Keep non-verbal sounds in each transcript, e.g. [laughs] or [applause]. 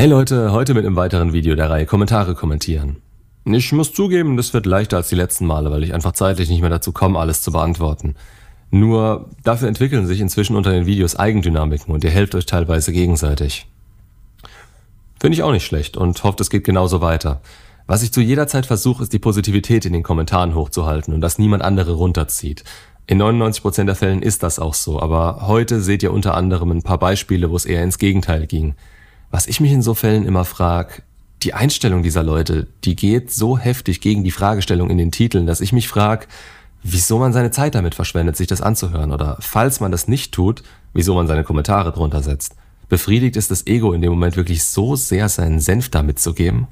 Hey Leute, heute mit einem weiteren Video der Reihe Kommentare kommentieren. Ich muss zugeben, das wird leichter als die letzten Male, weil ich einfach zeitlich nicht mehr dazu komme, alles zu beantworten. Nur dafür entwickeln sich inzwischen unter den Videos Eigendynamiken und ihr helft euch teilweise gegenseitig. Finde ich auch nicht schlecht und hoffe, es geht genauso weiter. Was ich zu jeder Zeit versuche, ist die Positivität in den Kommentaren hochzuhalten und dass niemand andere runterzieht. In 99% der Fällen ist das auch so, aber heute seht ihr unter anderem ein paar Beispiele, wo es eher ins Gegenteil ging. Was ich mich in so Fällen immer frage, die Einstellung dieser Leute, die geht so heftig gegen die Fragestellung in den Titeln, dass ich mich frage, wieso man seine Zeit damit verschwendet, sich das anzuhören oder falls man das nicht tut, wieso man seine Kommentare drunter setzt. Befriedigt ist das Ego in dem Moment wirklich so sehr, seinen Senf damit zu geben?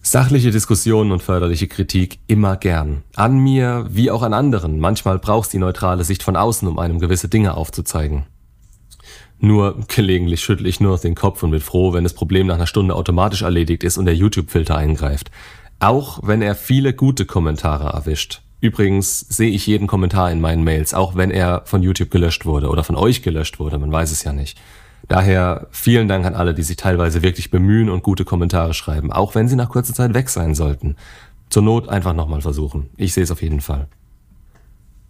Sachliche Diskussionen und förderliche Kritik immer gern. An mir wie auch an anderen. Manchmal brauchst die neutrale Sicht von außen, um einem gewisse Dinge aufzuzeigen. Nur gelegentlich schüttle ich nur noch den Kopf und bin froh, wenn das Problem nach einer Stunde automatisch erledigt ist und der YouTube-Filter eingreift. Auch wenn er viele gute Kommentare erwischt. Übrigens sehe ich jeden Kommentar in meinen Mails, auch wenn er von YouTube gelöscht wurde oder von euch gelöscht wurde, man weiß es ja nicht. Daher vielen Dank an alle, die sich teilweise wirklich bemühen und gute Kommentare schreiben, auch wenn sie nach kurzer Zeit weg sein sollten. Zur Not einfach nochmal versuchen. Ich sehe es auf jeden Fall.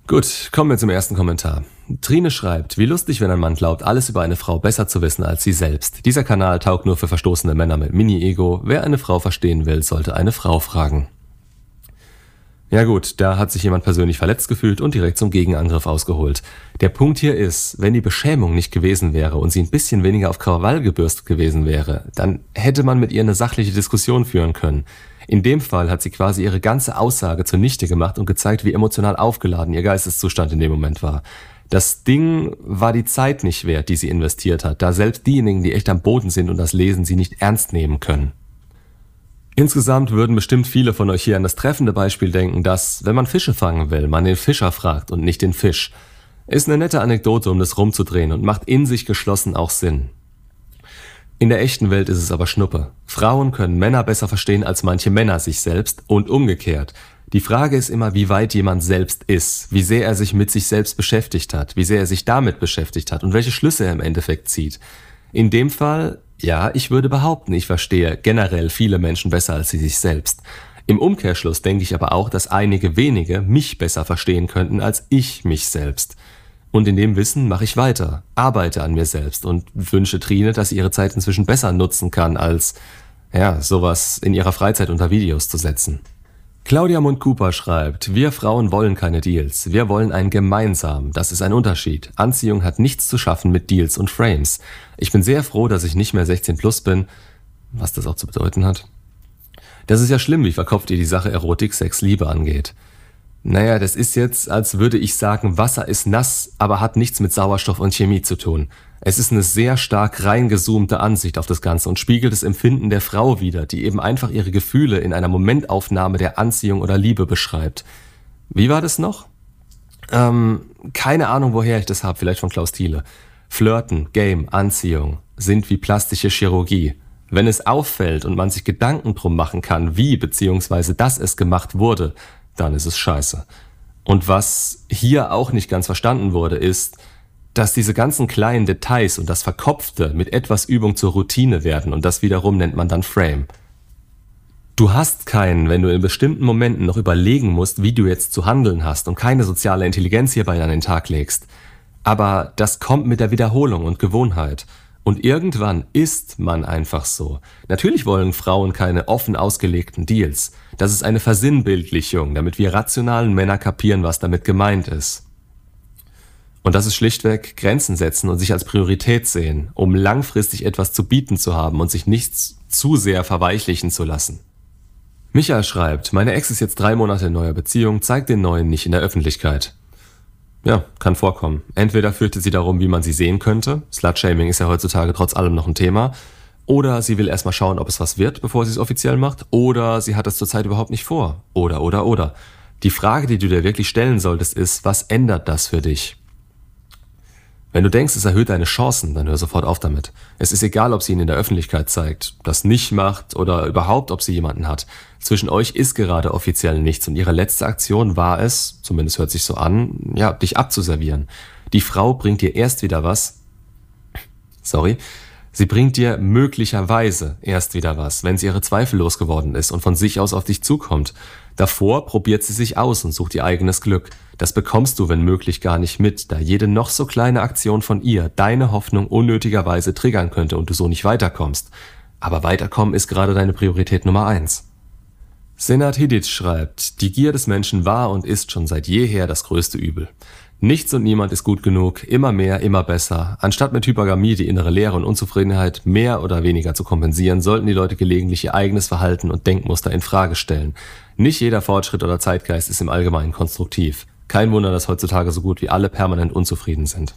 Gut, kommen wir zum ersten Kommentar. Trine schreibt, wie lustig, wenn ein Mann glaubt, alles über eine Frau besser zu wissen als sie selbst. Dieser Kanal taugt nur für verstoßene Männer mit Mini-Ego. Wer eine Frau verstehen will, sollte eine Frau fragen. Ja gut, da hat sich jemand persönlich verletzt gefühlt und direkt zum Gegenangriff ausgeholt. Der Punkt hier ist, wenn die Beschämung nicht gewesen wäre und sie ein bisschen weniger auf Krawall gebürstet gewesen wäre, dann hätte man mit ihr eine sachliche Diskussion führen können. In dem Fall hat sie quasi ihre ganze Aussage zunichte gemacht und gezeigt, wie emotional aufgeladen ihr Geisteszustand in dem Moment war. Das Ding war die Zeit nicht wert, die sie investiert hat, da selbst diejenigen, die echt am Boden sind und das lesen, sie nicht ernst nehmen können. Insgesamt würden bestimmt viele von euch hier an das treffende Beispiel denken, dass, wenn man Fische fangen will, man den Fischer fragt und nicht den Fisch. Ist eine nette Anekdote, um das rumzudrehen und macht in sich geschlossen auch Sinn. In der echten Welt ist es aber Schnuppe. Frauen können Männer besser verstehen als manche Männer sich selbst und umgekehrt. Die Frage ist immer, wie weit jemand selbst ist, wie sehr er sich mit sich selbst beschäftigt hat, wie sehr er sich damit beschäftigt hat und welche Schlüsse er im Endeffekt zieht. In dem Fall, ja, ich würde behaupten, ich verstehe generell viele Menschen besser als sie sich selbst. Im Umkehrschluss denke ich aber auch, dass einige wenige mich besser verstehen könnten als ich mich selbst. Und in dem Wissen mache ich weiter, arbeite an mir selbst und wünsche Trine, dass sie ihre Zeit inzwischen besser nutzen kann, als, ja, sowas in ihrer Freizeit unter Videos zu setzen. Claudia Mund-Cooper schreibt, wir Frauen wollen keine Deals. Wir wollen ein gemeinsam. Das ist ein Unterschied. Anziehung hat nichts zu schaffen mit Deals und Frames. Ich bin sehr froh, dass ich nicht mehr 16 plus bin. Was das auch zu bedeuten hat. Das ist ja schlimm, wie verkopft ihr die Sache Erotik, Sex, Liebe angeht. Naja, das ist jetzt, als würde ich sagen, Wasser ist nass, aber hat nichts mit Sauerstoff und Chemie zu tun. Es ist eine sehr stark reingezoomte Ansicht auf das Ganze und spiegelt das Empfinden der Frau wider, die eben einfach ihre Gefühle in einer Momentaufnahme der Anziehung oder Liebe beschreibt. Wie war das noch? Ähm, keine Ahnung, woher ich das habe, vielleicht von Klaus Thiele. Flirten, Game, Anziehung sind wie plastische Chirurgie. Wenn es auffällt und man sich Gedanken drum machen kann, wie bzw. dass es gemacht wurde, dann ist es scheiße. Und was hier auch nicht ganz verstanden wurde, ist, dass diese ganzen kleinen Details und das Verkopfte mit etwas Übung zur Routine werden und das wiederum nennt man dann Frame. Du hast keinen, wenn du in bestimmten Momenten noch überlegen musst, wie du jetzt zu handeln hast und keine soziale Intelligenz hierbei an den Tag legst. Aber das kommt mit der Wiederholung und Gewohnheit. Und irgendwann ist man einfach so. Natürlich wollen Frauen keine offen ausgelegten Deals. Das ist eine Versinnbildlichung, damit wir rationalen Männer kapieren, was damit gemeint ist. Und das ist schlichtweg Grenzen setzen und sich als Priorität sehen, um langfristig etwas zu bieten zu haben und sich nichts zu sehr verweichlichen zu lassen. Michael schreibt, meine Ex ist jetzt drei Monate in neuer Beziehung, zeigt den neuen nicht in der Öffentlichkeit. Ja, kann vorkommen. Entweder fürchtet sie darum, wie man sie sehen könnte. Slutshaming ist ja heutzutage trotz allem noch ein Thema. Oder sie will erstmal schauen, ob es was wird, bevor sie es offiziell macht. Oder sie hat es zurzeit überhaupt nicht vor. Oder, oder, oder. Die Frage, die du dir wirklich stellen solltest, ist, was ändert das für dich? Wenn du denkst, es erhöht deine Chancen, dann hör sofort auf damit. Es ist egal, ob sie ihn in der Öffentlichkeit zeigt, das nicht macht oder überhaupt, ob sie jemanden hat. Zwischen euch ist gerade offiziell nichts und ihre letzte Aktion war es, zumindest hört sich so an, ja, dich abzuservieren. Die Frau bringt dir erst wieder was, sorry, Sie bringt dir möglicherweise erst wieder was, wenn sie ihre Zweifel losgeworden ist und von sich aus auf dich zukommt. Davor probiert sie sich aus und sucht ihr eigenes Glück. Das bekommst du, wenn möglich, gar nicht mit, da jede noch so kleine Aktion von ihr deine Hoffnung unnötigerweise triggern könnte und du so nicht weiterkommst. Aber weiterkommen ist gerade deine Priorität Nummer eins. Senat Hidic schreibt, die Gier des Menschen war und ist schon seit jeher das größte Übel. Nichts und niemand ist gut genug, immer mehr, immer besser. Anstatt mit Hypergamie die innere Leere und Unzufriedenheit mehr oder weniger zu kompensieren, sollten die Leute gelegentlich ihr eigenes Verhalten und Denkmuster in Frage stellen. Nicht jeder Fortschritt oder Zeitgeist ist im Allgemeinen konstruktiv. Kein Wunder, dass heutzutage so gut wie alle permanent unzufrieden sind.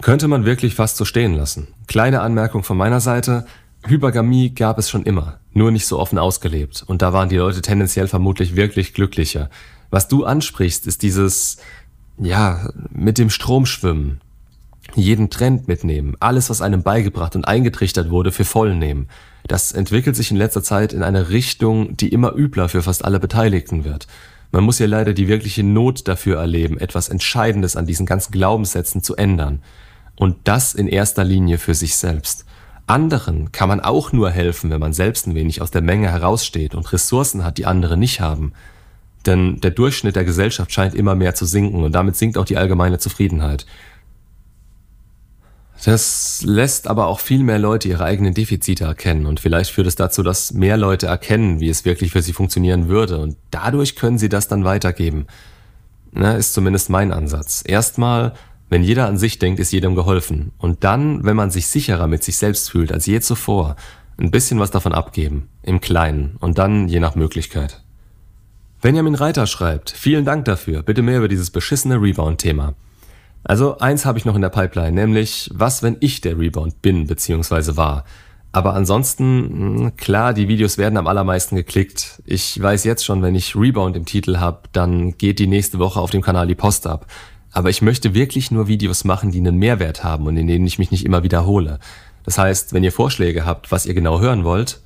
Könnte man wirklich fast so stehen lassen. Kleine Anmerkung von meiner Seite. Hypergamie gab es schon immer, nur nicht so offen ausgelebt. Und da waren die Leute tendenziell vermutlich wirklich glücklicher. Was du ansprichst, ist dieses, ja, mit dem Strom schwimmen. Jeden Trend mitnehmen, alles, was einem beigebracht und eingetrichtert wurde, für voll nehmen. Das entwickelt sich in letzter Zeit in eine Richtung, die immer übler für fast alle Beteiligten wird. Man muss ja leider die wirkliche Not dafür erleben, etwas Entscheidendes an diesen ganzen Glaubenssätzen zu ändern. Und das in erster Linie für sich selbst. Anderen kann man auch nur helfen, wenn man selbst ein wenig aus der Menge heraussteht und Ressourcen hat, die andere nicht haben. Denn der Durchschnitt der Gesellschaft scheint immer mehr zu sinken und damit sinkt auch die allgemeine Zufriedenheit. Das lässt aber auch viel mehr Leute ihre eigenen Defizite erkennen und vielleicht führt es dazu, dass mehr Leute erkennen, wie es wirklich für sie funktionieren würde und dadurch können sie das dann weitergeben. Na, ist zumindest mein Ansatz. Erstmal, wenn jeder an sich denkt, ist jedem geholfen und dann, wenn man sich sicherer mit sich selbst fühlt als je zuvor, ein bisschen was davon abgeben, im Kleinen und dann je nach Möglichkeit. Benjamin Reiter schreibt, vielen Dank dafür, bitte mehr über dieses beschissene Rebound-Thema. Also eins habe ich noch in der Pipeline, nämlich was, wenn ich der Rebound bin bzw. war. Aber ansonsten, hm, klar, die Videos werden am allermeisten geklickt. Ich weiß jetzt schon, wenn ich Rebound im Titel habe, dann geht die nächste Woche auf dem Kanal die Post ab. Aber ich möchte wirklich nur Videos machen, die einen Mehrwert haben und in denen ich mich nicht immer wiederhole. Das heißt, wenn ihr Vorschläge habt, was ihr genau hören wollt,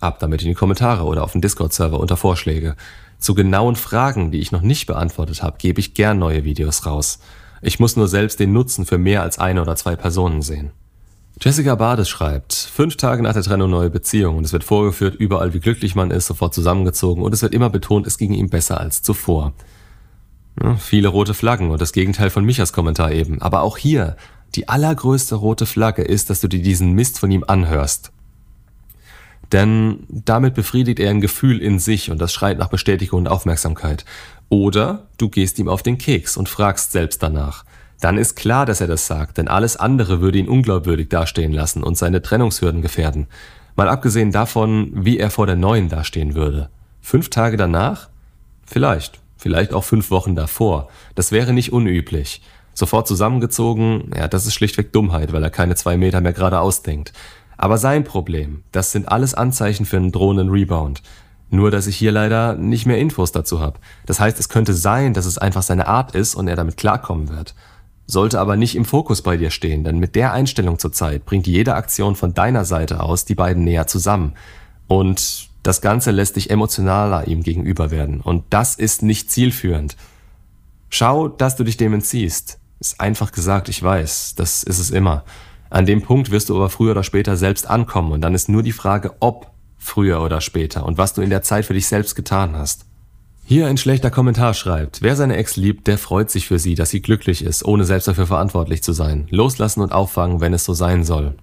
ab damit in die Kommentare oder auf den Discord-Server unter Vorschläge. Zu genauen Fragen, die ich noch nicht beantwortet habe, gebe ich gern neue Videos raus. Ich muss nur selbst den Nutzen für mehr als eine oder zwei Personen sehen. Jessica Bades schreibt, fünf Tage nach der Trennung neue Beziehung und es wird vorgeführt, überall wie glücklich man ist, sofort zusammengezogen und es wird immer betont, es ging ihm besser als zuvor. Ja, viele rote Flaggen und das Gegenteil von Michas Kommentar eben. Aber auch hier, die allergrößte rote Flagge ist, dass du dir diesen Mist von ihm anhörst. Denn damit befriedigt er ein Gefühl in sich und das schreit nach Bestätigung und Aufmerksamkeit. Oder du gehst ihm auf den Keks und fragst selbst danach. Dann ist klar, dass er das sagt, denn alles andere würde ihn unglaubwürdig dastehen lassen und seine Trennungshürden gefährden. Mal abgesehen davon, wie er vor der neuen dastehen würde. Fünf Tage danach? Vielleicht. Vielleicht auch fünf Wochen davor. Das wäre nicht unüblich. Sofort zusammengezogen, ja, das ist schlichtweg Dummheit, weil er keine zwei Meter mehr geradeaus denkt. Aber sein Problem, das sind alles Anzeichen für einen drohenden Rebound. Nur, dass ich hier leider nicht mehr Infos dazu habe. Das heißt, es könnte sein, dass es einfach seine Art ist und er damit klarkommen wird. Sollte aber nicht im Fokus bei dir stehen, denn mit der Einstellung zur Zeit bringt jede Aktion von deiner Seite aus die beiden näher zusammen. Und das Ganze lässt dich emotionaler ihm gegenüber werden. Und das ist nicht zielführend. Schau, dass du dich dem entziehst. Ist einfach gesagt, ich weiß, das ist es immer. An dem Punkt wirst du aber früher oder später selbst ankommen und dann ist nur die Frage, ob früher oder später und was du in der Zeit für dich selbst getan hast. Hier ein schlechter Kommentar schreibt, wer seine Ex liebt, der freut sich für sie, dass sie glücklich ist, ohne selbst dafür verantwortlich zu sein. Loslassen und auffangen, wenn es so sein soll.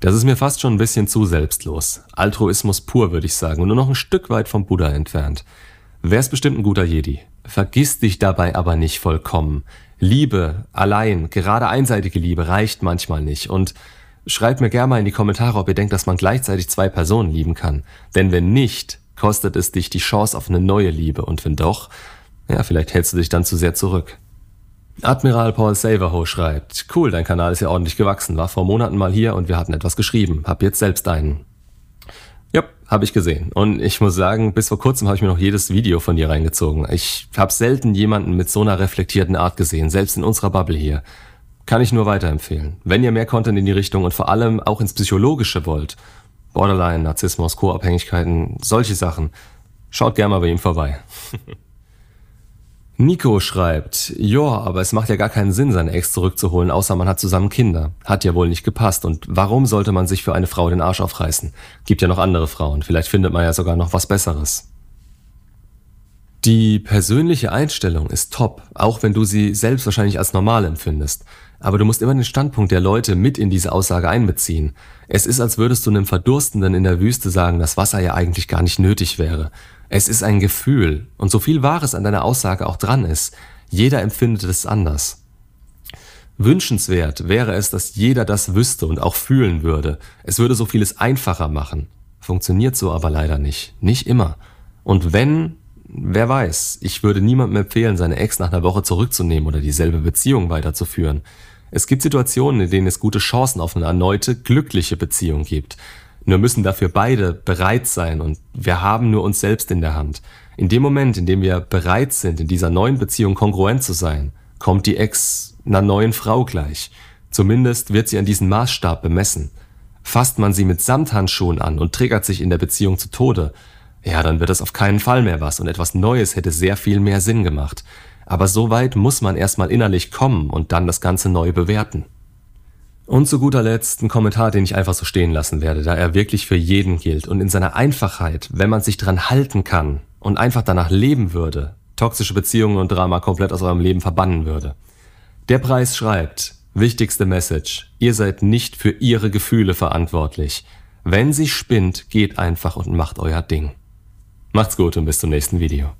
Das ist mir fast schon ein bisschen zu selbstlos. Altruismus pur, würde ich sagen, und nur noch ein Stück weit vom Buddha entfernt. Wer ist bestimmt ein guter Jedi. Vergiss dich dabei aber nicht vollkommen. Liebe allein, gerade einseitige Liebe reicht manchmal nicht und schreibt mir gerne mal in die Kommentare, ob ihr denkt, dass man gleichzeitig zwei Personen lieben kann. Denn wenn nicht, kostet es dich die Chance auf eine neue Liebe und wenn doch, ja, vielleicht hältst du dich dann zu sehr zurück. Admiral Paul Saverho schreibt, cool, dein Kanal ist ja ordentlich gewachsen, war vor Monaten mal hier und wir hatten etwas geschrieben, hab jetzt selbst einen. Ja, habe ich gesehen. Und ich muss sagen, bis vor kurzem habe ich mir noch jedes Video von dir reingezogen. Ich habe selten jemanden mit so einer reflektierten Art gesehen, selbst in unserer Bubble hier. Kann ich nur weiterempfehlen. Wenn ihr mehr Content in die Richtung und vor allem auch ins Psychologische wollt, Borderline, Narzissmus, Co-Abhängigkeiten, solche Sachen, schaut gerne mal bei ihm vorbei. [laughs] Nico schreibt, ja, aber es macht ja gar keinen Sinn, seine Ex zurückzuholen, außer man hat zusammen Kinder. Hat ja wohl nicht gepasst. Und warum sollte man sich für eine Frau den Arsch aufreißen? Gibt ja noch andere Frauen. Vielleicht findet man ja sogar noch was Besseres. Die persönliche Einstellung ist top, auch wenn du sie selbst wahrscheinlich als normal empfindest. Aber du musst immer den Standpunkt der Leute mit in diese Aussage einbeziehen. Es ist, als würdest du einem Verdurstenden in der Wüste sagen, dass Wasser ja eigentlich gar nicht nötig wäre. Es ist ein Gefühl. Und so viel Wahres an deiner Aussage auch dran ist, jeder empfindet es anders. Wünschenswert wäre es, dass jeder das wüsste und auch fühlen würde. Es würde so vieles einfacher machen. Funktioniert so aber leider nicht. Nicht immer. Und wenn, wer weiß, ich würde niemandem empfehlen, seine Ex nach einer Woche zurückzunehmen oder dieselbe Beziehung weiterzuführen. Es gibt Situationen, in denen es gute Chancen auf eine erneute, glückliche Beziehung gibt. Nur müssen dafür beide bereit sein und wir haben nur uns selbst in der Hand. In dem Moment, in dem wir bereit sind, in dieser neuen Beziehung kongruent zu sein, kommt die Ex einer neuen Frau gleich. Zumindest wird sie an diesen Maßstab bemessen. Fasst man sie mit Samthandschuhen an und triggert sich in der Beziehung zu Tode, ja, dann wird es auf keinen Fall mehr was und etwas Neues hätte sehr viel mehr Sinn gemacht. Aber so weit muss man erstmal innerlich kommen und dann das Ganze neu bewerten. Und zu guter Letzt ein Kommentar, den ich einfach so stehen lassen werde, da er wirklich für jeden gilt und in seiner Einfachheit, wenn man sich dran halten kann und einfach danach leben würde, toxische Beziehungen und Drama komplett aus eurem Leben verbannen würde. Der Preis schreibt, wichtigste Message, ihr seid nicht für ihre Gefühle verantwortlich. Wenn sie spinnt, geht einfach und macht euer Ding. Macht's gut und bis zum nächsten Video.